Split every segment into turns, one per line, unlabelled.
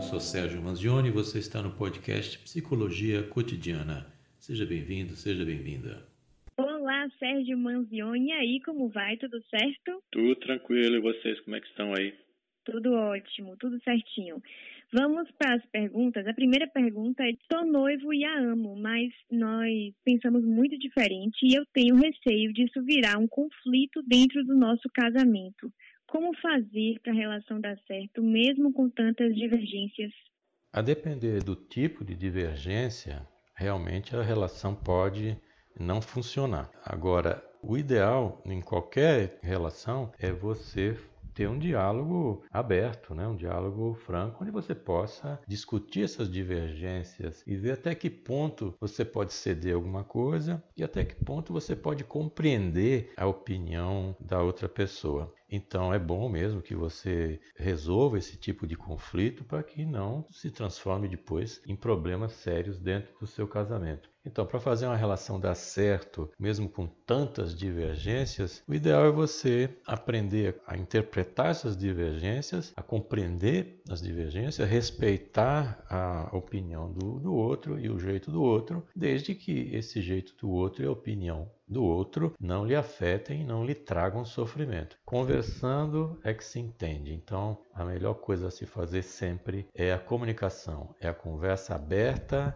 Eu sou Sérgio Manzioni e você está no podcast Psicologia Cotidiana. Seja bem-vindo, seja bem-vinda.
Olá, Sérgio Manzioni. E aí, como vai? Tudo certo?
Tudo tranquilo. E vocês, como é que estão aí?
Tudo ótimo, tudo certinho. Vamos para as perguntas. A primeira pergunta é: sou noivo e a amo, mas nós pensamos muito diferente e eu tenho receio disso virar um conflito dentro do nosso casamento. Como fazer para a relação dar certo, mesmo com tantas divergências?
A depender do tipo de divergência, realmente a relação pode não funcionar. Agora, o ideal em qualquer relação é você ter um diálogo aberto, né? um diálogo franco, onde você possa discutir essas divergências e ver até que ponto você pode ceder alguma coisa e até que ponto você pode compreender a opinião da outra pessoa. Então é bom mesmo que você resolva esse tipo de conflito para que não se transforme depois em problemas sérios dentro do seu casamento. Então, para fazer uma relação dar certo, mesmo com tantas divergências, o ideal é você aprender a interpretar essas divergências, a compreender as divergências, respeitar a opinião do, do outro e o jeito do outro, desde que esse jeito do outro e a opinião do outro não lhe afetem e não lhe tragam sofrimento. Conversando é que se entende. Então, a melhor coisa a se fazer sempre é a comunicação, é a conversa aberta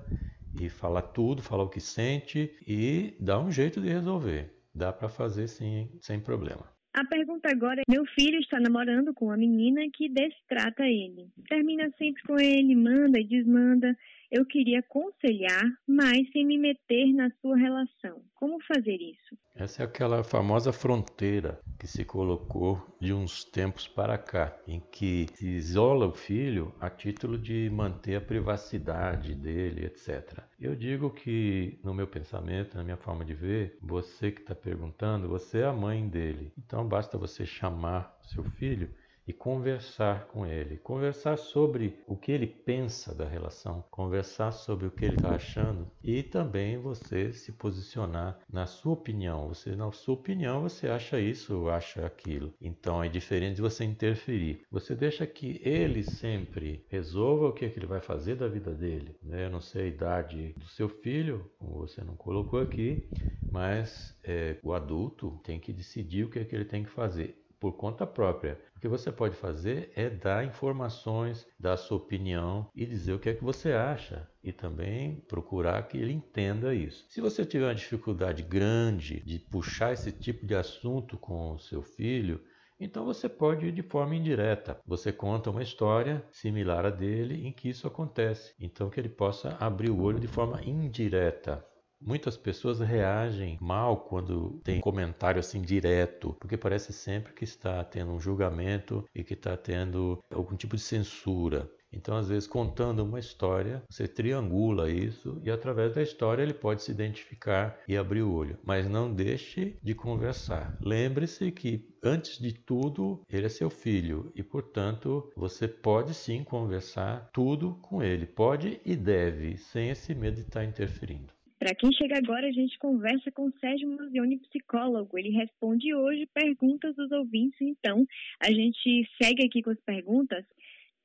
e falar tudo, falar o que sente e dar um jeito de resolver. Dá para fazer sim, sem problema.
A pergunta agora é: meu filho está namorando com uma menina que destrata ele. Termina sempre com ele, manda e desmanda. Eu queria aconselhar, mas sem me meter na sua relação. Como fazer isso?
Essa é aquela famosa fronteira que se colocou de uns tempos para cá, em que se isola o filho a título de manter a privacidade dele, etc. Eu digo que, no meu pensamento, na minha forma de ver, você que está perguntando, você é a mãe dele. Então basta você chamar seu filho e conversar com ele, conversar sobre o que ele pensa da relação, conversar sobre o que ele está achando e também você se posicionar na sua opinião. Você na sua opinião você acha isso, acha aquilo. Então é diferente de você interferir. Você deixa que ele sempre resolva o que, é que ele vai fazer da vida dele. Né? Eu não sei a idade do seu filho, como você não colocou aqui, mas é, o adulto tem que decidir o que, é que ele tem que fazer por conta própria. O que você pode fazer é dar informações, dar sua opinião e dizer o que é que você acha e também procurar que ele entenda isso. Se você tiver uma dificuldade grande de puxar esse tipo de assunto com o seu filho, então você pode ir de forma indireta. Você conta uma história similar a dele em que isso acontece. Então que ele possa abrir o olho de forma indireta. Muitas pessoas reagem mal quando tem comentário assim direto, porque parece sempre que está tendo um julgamento e que está tendo algum tipo de censura. Então, às vezes, contando uma história, você triangula isso e, através da história, ele pode se identificar e abrir o olho. Mas não deixe de conversar. Lembre-se que, antes de tudo, ele é seu filho e, portanto, você pode sim conversar tudo com ele. Pode e deve, sem esse medo de estar interferindo.
Para quem chega agora, a gente conversa com Sérgio Manzioni, psicólogo. Ele responde hoje perguntas dos ouvintes. Então, a gente segue aqui com as perguntas.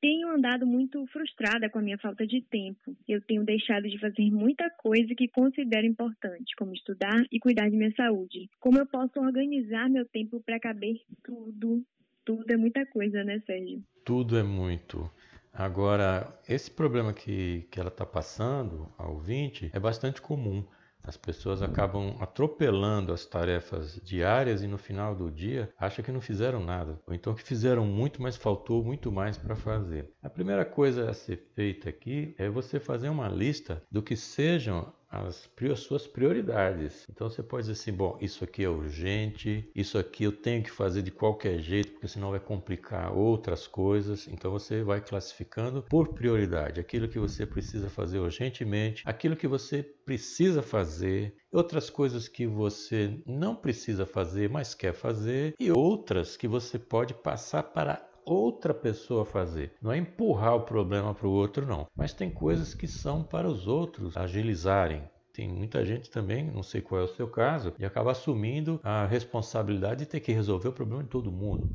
Tenho andado muito frustrada com a minha falta de tempo. Eu tenho deixado de fazer muita coisa que considero importante, como estudar e cuidar de minha saúde. Como eu posso organizar meu tempo para caber tudo? Tudo é muita coisa, né, Sérgio?
Tudo é muito. Agora, esse problema que, que ela está passando, a ouvinte, é bastante comum. As pessoas acabam atropelando as tarefas diárias e no final do dia acham que não fizeram nada, ou então que fizeram muito, mas faltou muito mais para fazer. A primeira coisa a ser feita aqui é você fazer uma lista do que sejam as, as suas prioridades. Então você pode dizer assim: bom, isso aqui é urgente, isso aqui eu tenho que fazer de qualquer jeito, porque senão vai complicar outras coisas. Então você vai classificando por prioridade aquilo que você precisa fazer urgentemente, aquilo que você precisa fazer, outras coisas que você não precisa fazer, mas quer fazer, e outras que você pode passar para outra pessoa fazer. Não é empurrar o problema para o outro, não. Mas tem coisas que são para os outros agilizarem. Tem muita gente também, não sei qual é o seu caso, e acaba assumindo a responsabilidade de ter que resolver o problema de todo mundo.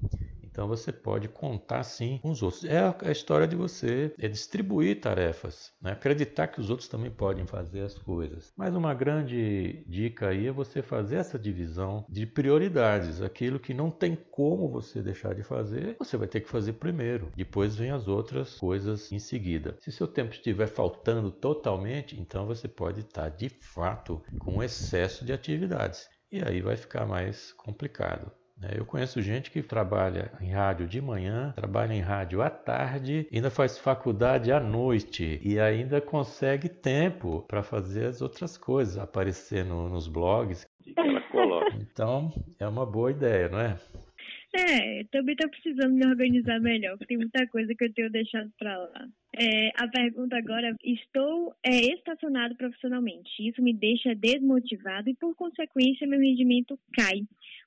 Então você pode contar sim com os outros. É a história de você é distribuir tarefas, né? acreditar que os outros também podem fazer as coisas. Mas uma grande dica aí é você fazer essa divisão de prioridades. Aquilo que não tem como você deixar de fazer, você vai ter que fazer primeiro. Depois vem as outras coisas em seguida. Se seu tempo estiver faltando totalmente, então você pode estar de fato com excesso de atividades. E aí vai ficar mais complicado. Né? Eu conheço gente que trabalha em rádio de manhã, trabalha em rádio à tarde, ainda faz faculdade à noite e ainda consegue tempo para fazer as outras coisas, aparecer no, nos blogs. Então é uma boa ideia, não é?
É, também estou precisando me organizar melhor, porque tem muita coisa que eu tenho deixado para lá. É, a pergunta agora: estou é, estacionado profissionalmente. Isso me deixa desmotivado e, por consequência, meu rendimento cai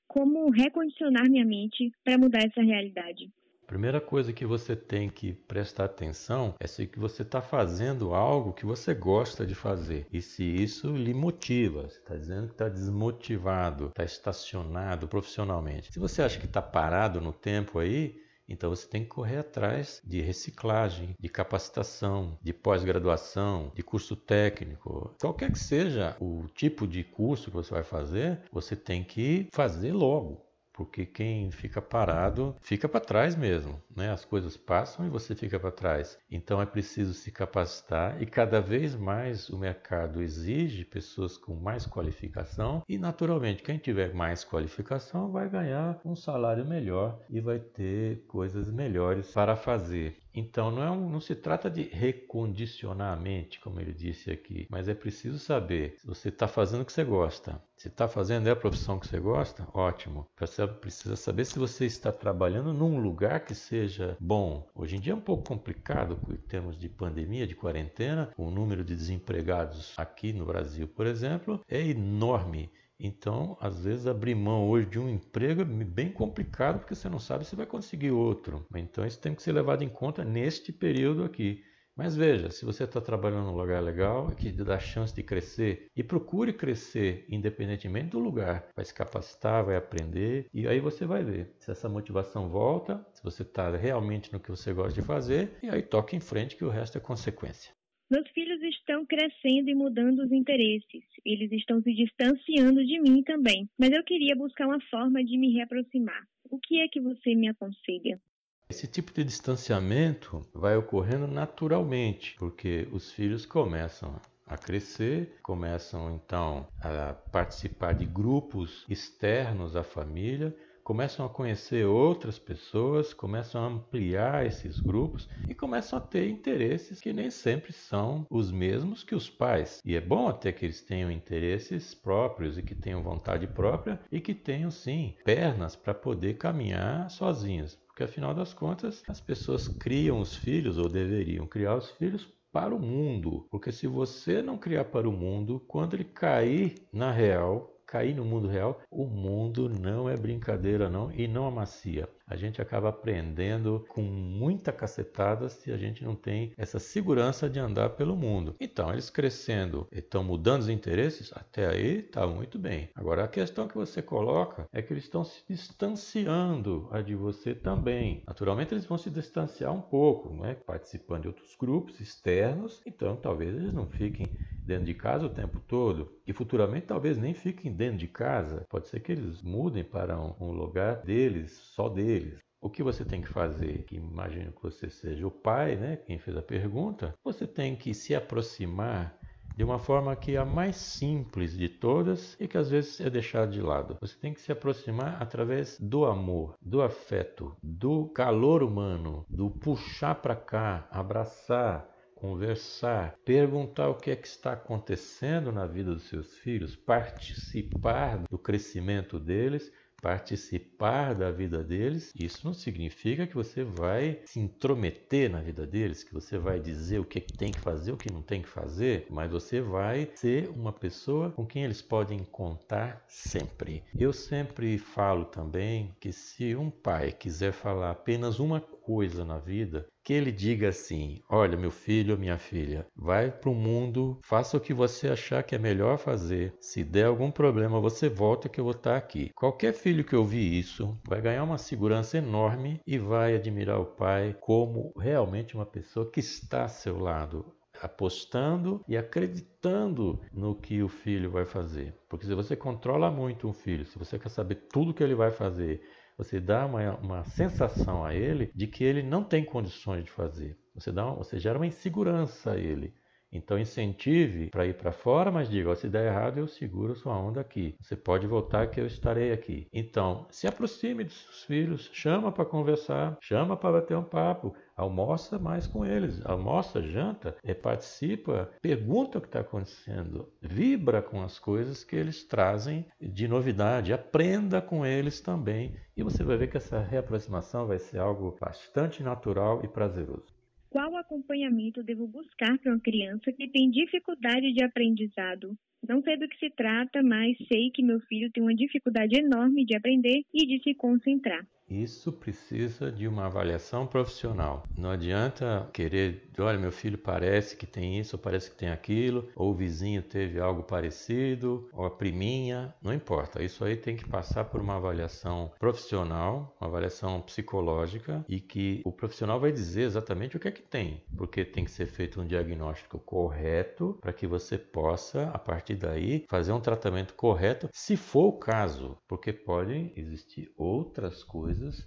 como recondicionar minha mente para mudar essa realidade?
Primeira coisa que você tem que prestar atenção é se que você está fazendo algo que você gosta de fazer e se isso lhe motiva. Você está dizendo que está desmotivado, está estacionado profissionalmente. Se você acha que está parado no tempo aí, então você tem que correr atrás de reciclagem, de capacitação, de pós-graduação, de curso técnico. Qualquer que seja o tipo de curso que você vai fazer, você tem que fazer logo porque quem fica parado fica para trás mesmo, né? As coisas passam e você fica para trás. Então é preciso se capacitar e cada vez mais o mercado exige pessoas com mais qualificação e naturalmente quem tiver mais qualificação vai ganhar um salário melhor e vai ter coisas melhores para fazer. Então não, é um, não se trata de recondicionar a mente, como ele disse aqui, mas é preciso saber se você está fazendo o que você gosta. Se está fazendo é a profissão que você gosta, ótimo. Você precisa saber se você está trabalhando num lugar que seja bom. Hoje em dia é um pouco complicado em termos de pandemia, de quarentena. O número de desempregados aqui no Brasil, por exemplo, é enorme. Então, às vezes, abrir mão hoje de um emprego é bem complicado porque você não sabe se vai conseguir outro. Então, isso tem que ser levado em conta neste período aqui. Mas veja, se você está trabalhando num lugar legal, que dá chance de crescer, e procure crescer independentemente do lugar. Vai se capacitar, vai aprender, e aí você vai ver se essa motivação volta, se você está realmente no que você gosta de fazer, e aí toca em frente que o resto é consequência.
Meus filhos estão crescendo e mudando os interesses. Eles estão se distanciando de mim também. Mas eu queria buscar uma forma de me reaproximar. O que é que você me aconselha?
Esse tipo de distanciamento vai ocorrendo naturalmente, porque os filhos começam a crescer, começam então a participar de grupos externos à família começam a conhecer outras pessoas, começam a ampliar esses grupos e começam a ter interesses que nem sempre são os mesmos que os pais. E é bom até que eles tenham interesses próprios e que tenham vontade própria e que tenham sim pernas para poder caminhar sozinhos. Porque afinal das contas, as pessoas criam os filhos ou deveriam criar os filhos para o mundo. Porque se você não criar para o mundo, quando ele cair na real, cair no mundo real, o mundo não é brincadeira não e não amacia. A gente acaba aprendendo com muita cacetada se a gente não tem essa segurança de andar pelo mundo. Então, eles crescendo, estão mudando os interesses, até aí está muito bem. Agora, a questão que você coloca é que eles estão se distanciando a de você também. Naturalmente, eles vão se distanciar um pouco, né? participando de outros grupos externos, então talvez eles não fiquem dentro de casa o tempo todo e futuramente talvez nem fiquem dentro de casa. Pode ser que eles mudem para um, lugar deles, só deles. O que você tem que fazer? Que imagino que você seja o pai, né? Quem fez a pergunta. Você tem que se aproximar de uma forma que é a mais simples de todas e que às vezes é deixada de lado. Você tem que se aproximar através do amor, do afeto, do calor humano, do puxar para cá, abraçar, conversar, perguntar o que é que está acontecendo na vida dos seus filhos, participar do crescimento deles participar da vida deles, isso não significa que você vai se intrometer na vida deles, que você vai dizer o que tem que fazer, o que não tem que fazer, mas você vai ser uma pessoa com quem eles podem contar sempre. Eu sempre falo também que se um pai quiser falar apenas uma coisa na vida, que ele diga assim: Olha, meu filho minha filha, vai para o mundo, faça o que você achar que é melhor fazer. Se der algum problema, você volta que eu vou estar aqui. Qualquer filho que ouvir isso vai ganhar uma segurança enorme e vai admirar o pai como realmente uma pessoa que está a seu lado, apostando e acreditando no que o filho vai fazer. Porque se você controla muito um filho, se você quer saber tudo que ele vai fazer, você dá uma, uma sensação a ele de que ele não tem condições de fazer. Você, dá, você gera uma insegurança a ele. Então incentive para ir para fora, mas diga, se der errado eu seguro sua onda aqui. Você pode voltar que eu estarei aqui. Então, se aproxime dos seus filhos, chama para conversar, chama para bater um papo, almoça mais com eles, almoça, janta, participa, pergunta o que está acontecendo, vibra com as coisas que eles trazem de novidade, aprenda com eles também e você vai ver que essa reaproximação vai ser algo bastante natural e prazeroso.
Qual acompanhamento devo buscar para uma criança que tem dificuldade de aprendizado? Não sei do que se trata, mas sei que meu filho tem uma dificuldade enorme de aprender e de se concentrar.
Isso precisa de uma avaliação profissional. Não adianta querer, olha, meu filho parece que tem isso, parece que tem aquilo, ou o vizinho teve algo parecido, ou a priminha, não importa. Isso aí tem que passar por uma avaliação profissional, uma avaliação psicológica, e que o profissional vai dizer exatamente o que é que tem, porque tem que ser feito um diagnóstico correto para que você possa, a partir daí, fazer um tratamento correto, se for o caso, porque podem existir outras coisas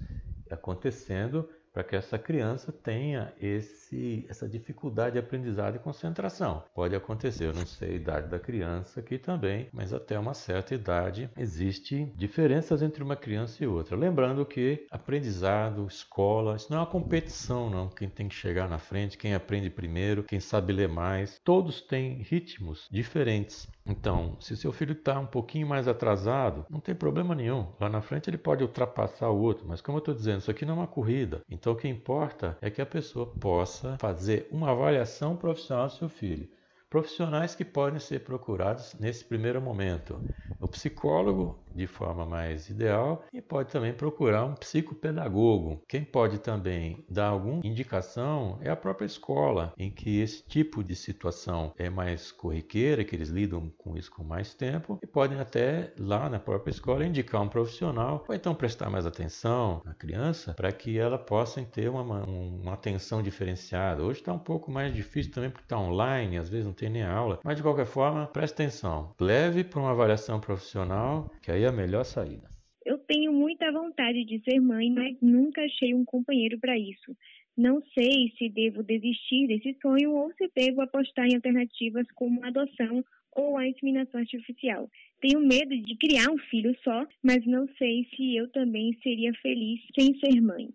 acontecendo para que essa criança tenha esse, essa dificuldade de aprendizado e concentração. Pode acontecer, eu não sei a idade da criança aqui também, mas até uma certa idade existe diferenças entre uma criança e outra. Lembrando que aprendizado, escola, isso não é uma competição, não. Quem tem que chegar na frente, quem aprende primeiro, quem sabe ler mais, todos têm ritmos diferentes. Então, se seu filho está um pouquinho mais atrasado, não tem problema nenhum. Lá na frente ele pode ultrapassar o outro, mas como eu estou dizendo, isso aqui não é uma corrida. Então, o que importa é que a pessoa possa fazer uma avaliação profissional do seu filho. Profissionais que podem ser procurados nesse primeiro momento. O psicólogo de forma mais ideal e pode também procurar um psicopedagogo. Quem pode também dar alguma indicação é a própria escola, em que esse tipo de situação é mais corriqueira, que eles lidam com isso com mais tempo e podem até lá na própria escola indicar um profissional ou então prestar mais atenção na criança para que ela possa ter uma, uma atenção diferenciada. Hoje está um pouco mais difícil também porque está online, às vezes não tem nem aula, mas de qualquer forma, preste atenção. Leve para uma avaliação profissional, que aí a melhor saída.
Eu tenho muita vontade de ser mãe, mas nunca achei um companheiro para isso. Não sei se devo desistir desse sonho ou se devo apostar em alternativas como a adoção ou a inseminação artificial. Tenho medo de criar um filho só, mas não sei se eu também seria feliz sem ser mãe.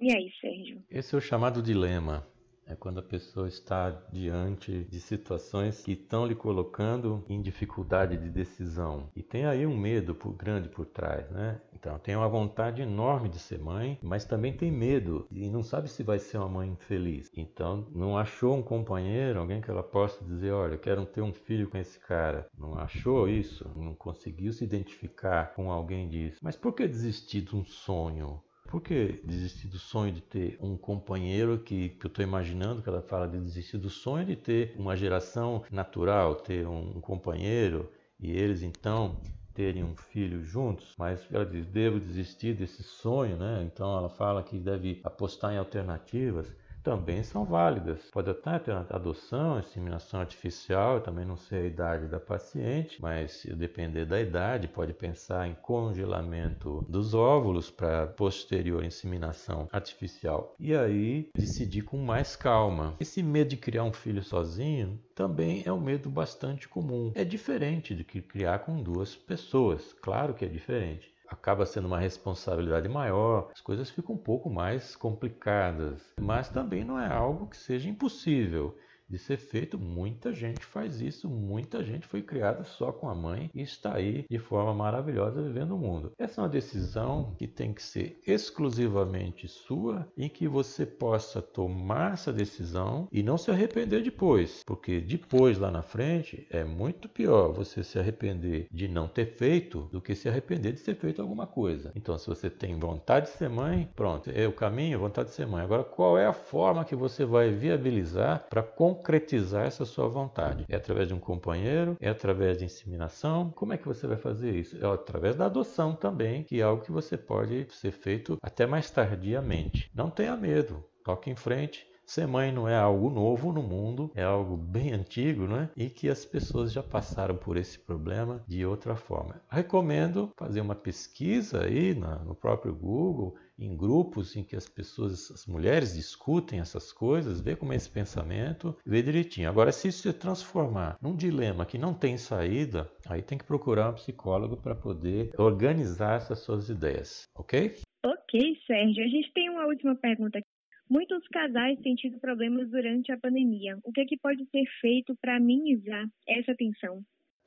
E aí, Sérgio?
Esse é o chamado dilema. É quando a pessoa está diante de situações que estão lhe colocando em dificuldade de decisão. E tem aí um medo grande por trás, né? Então, tem uma vontade enorme de ser mãe, mas também tem medo e não sabe se vai ser uma mãe feliz. Então, não achou um companheiro, alguém que ela possa dizer: Olha, eu quero ter um filho com esse cara. Não achou isso, não conseguiu se identificar com alguém disso. Mas por que desistir de um sonho? Por que desistir do sonho de ter um companheiro que, que eu estou imaginando que ela fala de desistir do sonho de ter uma geração natural, ter um companheiro e eles então terem um filho juntos, mas ela diz, devo desistir desse sonho, né? Então ela fala que deve apostar em alternativas também são válidas. Pode até ter adoção, inseminação artificial, também não sei a idade da paciente, mas se depender da idade, pode pensar em congelamento dos óvulos para posterior inseminação artificial. E aí decidir com mais calma. Esse medo de criar um filho sozinho também é um medo bastante comum. É diferente de criar com duas pessoas, claro que é diferente acaba sendo uma responsabilidade maior, as coisas ficam um pouco mais complicadas, mas também não é algo que seja impossível. De ser feito. Muita gente faz isso, muita gente foi criada só com a mãe e está aí de forma maravilhosa vivendo o mundo. Essa é uma decisão que tem que ser exclusivamente sua e que você possa tomar essa decisão e não se arrepender depois, porque depois lá na frente é muito pior você se arrepender de não ter feito do que se arrepender de ter feito alguma coisa. Então, se você tem vontade de ser mãe, pronto, é o caminho, vontade de ser mãe. Agora, qual é a forma que você vai viabilizar para concretizar essa sua vontade? É através de um companheiro? É através de inseminação? Como é que você vai fazer isso? É através da adoção também, que é algo que você pode ser feito até mais tardiamente. Não tenha medo, toque em frente, Ser mãe não é algo novo no mundo, é algo bem antigo, né? E que as pessoas já passaram por esse problema de outra forma. Recomendo fazer uma pesquisa aí no próprio Google, em grupos em que as pessoas, as mulheres discutem essas coisas, ver como é esse pensamento, ver direitinho. Agora, se isso se transformar num dilema que não tem saída, aí tem que procurar um psicólogo para poder organizar essas suas ideias, ok?
Ok, Sérgio. A gente tem uma última pergunta Muitos casais têm tido problemas durante a pandemia. O que, é que pode ser feito para minimizar essa tensão?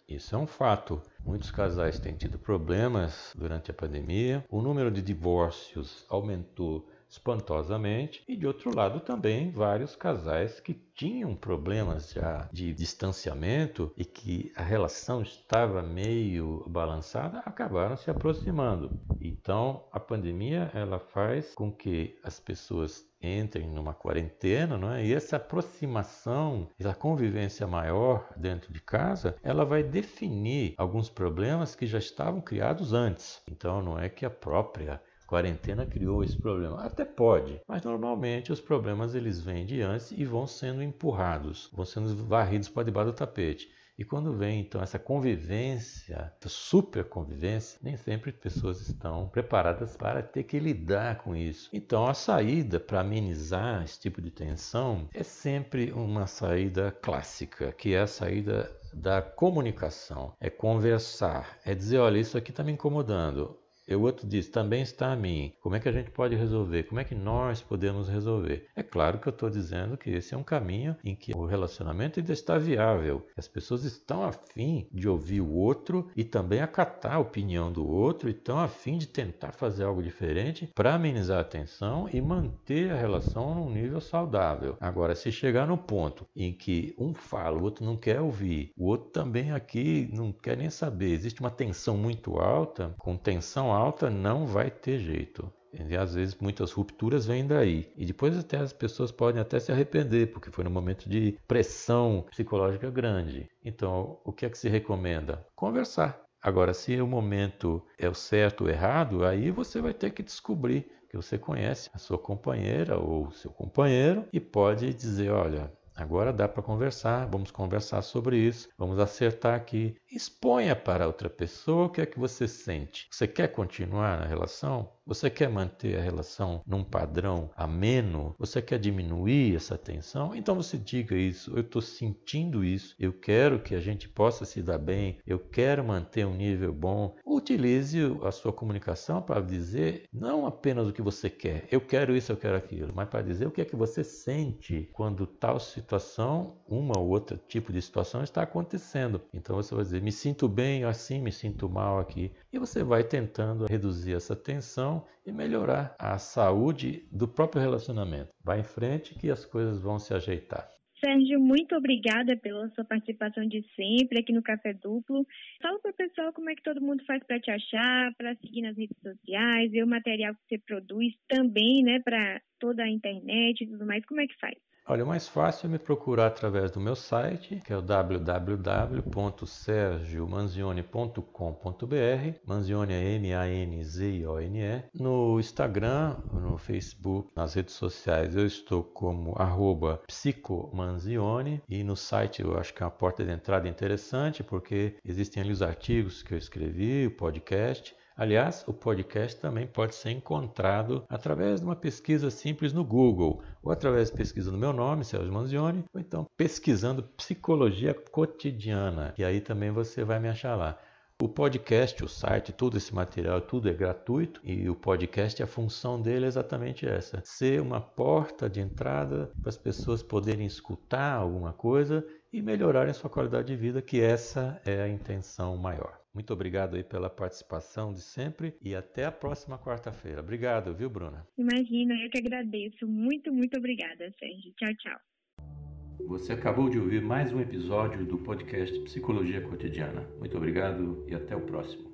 Isso é um fato. Muitos casais têm tido problemas durante a pandemia. O número de divórcios aumentou espantosamente, e de outro lado também vários casais que tinham problemas já de distanciamento e que a relação estava meio balançada, acabaram se aproximando. Então, a pandemia ela faz com que as pessoas entrem numa quarentena, não é? E essa aproximação, essa convivência maior dentro de casa, ela vai definir alguns problemas que já estavam criados antes. Então, não é que a própria quarentena criou esse problema. Até pode, mas normalmente os problemas eles vêm de antes e vão sendo empurrados, vão sendo varridos para debaixo do tapete. E quando vem então essa convivência, essa super convivência, nem sempre as pessoas estão preparadas para ter que lidar com isso. Então a saída para amenizar esse tipo de tensão é sempre uma saída clássica, que é a saída da comunicação, é conversar, é dizer, olha, isso aqui está me incomodando. E o outro diz, também está a mim. Como é que a gente pode resolver? Como é que nós podemos resolver? É claro que eu estou dizendo que esse é um caminho em que o relacionamento ainda está viável. As pessoas estão afim de ouvir o outro e também acatar a opinião do outro e estão afim de tentar fazer algo diferente para amenizar a tensão e manter a relação num nível saudável. Agora, se chegar no ponto em que um fala, o outro não quer ouvir, o outro também aqui não quer nem saber, existe uma tensão muito alta, com tensão alta não vai ter jeito. E às vezes muitas rupturas vêm daí. E depois até as pessoas podem até se arrepender, porque foi num momento de pressão psicológica grande. Então, o que é que se recomenda? Conversar. Agora, se o momento é o certo ou errado, aí você vai ter que descobrir que você conhece a sua companheira ou seu companheiro e pode dizer, olha, Agora dá para conversar, vamos conversar sobre isso, vamos acertar aqui. Exponha para outra pessoa o que é que você sente. Você quer continuar na relação? Você quer manter a relação num padrão ameno? Você quer diminuir essa tensão? Então você diga isso. Eu estou sentindo isso. Eu quero que a gente possa se dar bem. Eu quero manter um nível bom. Utilize a sua comunicação para dizer não apenas o que você quer. Eu quero isso, eu quero aquilo, mas para dizer o que é que você sente quando tal situação, uma ou outra tipo de situação está acontecendo. Então você vai dizer: me sinto bem assim, me sinto mal aqui, e você vai tentando reduzir essa tensão e melhorar a saúde do próprio relacionamento. Vá em frente que as coisas vão se ajeitar.
Sérgio, muito obrigada pela sua participação de sempre aqui no Café Duplo. Fala para o pessoal como é que todo mundo faz para te achar, para seguir nas redes sociais, ver o material que você produz também, né, para toda a internet e tudo mais. Como é que faz?
Olha, o mais fácil é me procurar através do meu site, que é o www.sergiomanzione.com.br. Manzione é M-A-N-Z-I-O-N-E. No Instagram, no Facebook, nas redes sociais, eu estou como arroba psicomanzione. E no site eu acho que é uma porta de entrada interessante, porque existem ali os artigos que eu escrevi, o podcast. Aliás, o podcast também pode ser encontrado através de uma pesquisa simples no Google, ou através de pesquisa no meu nome, Sérgio Manzioni, ou então pesquisando psicologia cotidiana, e aí também você vai me achar lá. O podcast, o site, todo esse material, tudo é gratuito e o podcast, a função dele é exatamente essa: ser uma porta de entrada para as pessoas poderem escutar alguma coisa e melhorarem sua qualidade de vida, que essa é a intenção maior. Muito obrigado aí pela participação de sempre e até a próxima quarta-feira. Obrigado, viu, Bruna?
Imagina, eu que agradeço. Muito, muito obrigada, Sérgio. Tchau, tchau.
Você acabou de ouvir mais um episódio do podcast Psicologia Cotidiana. Muito obrigado e até o próximo.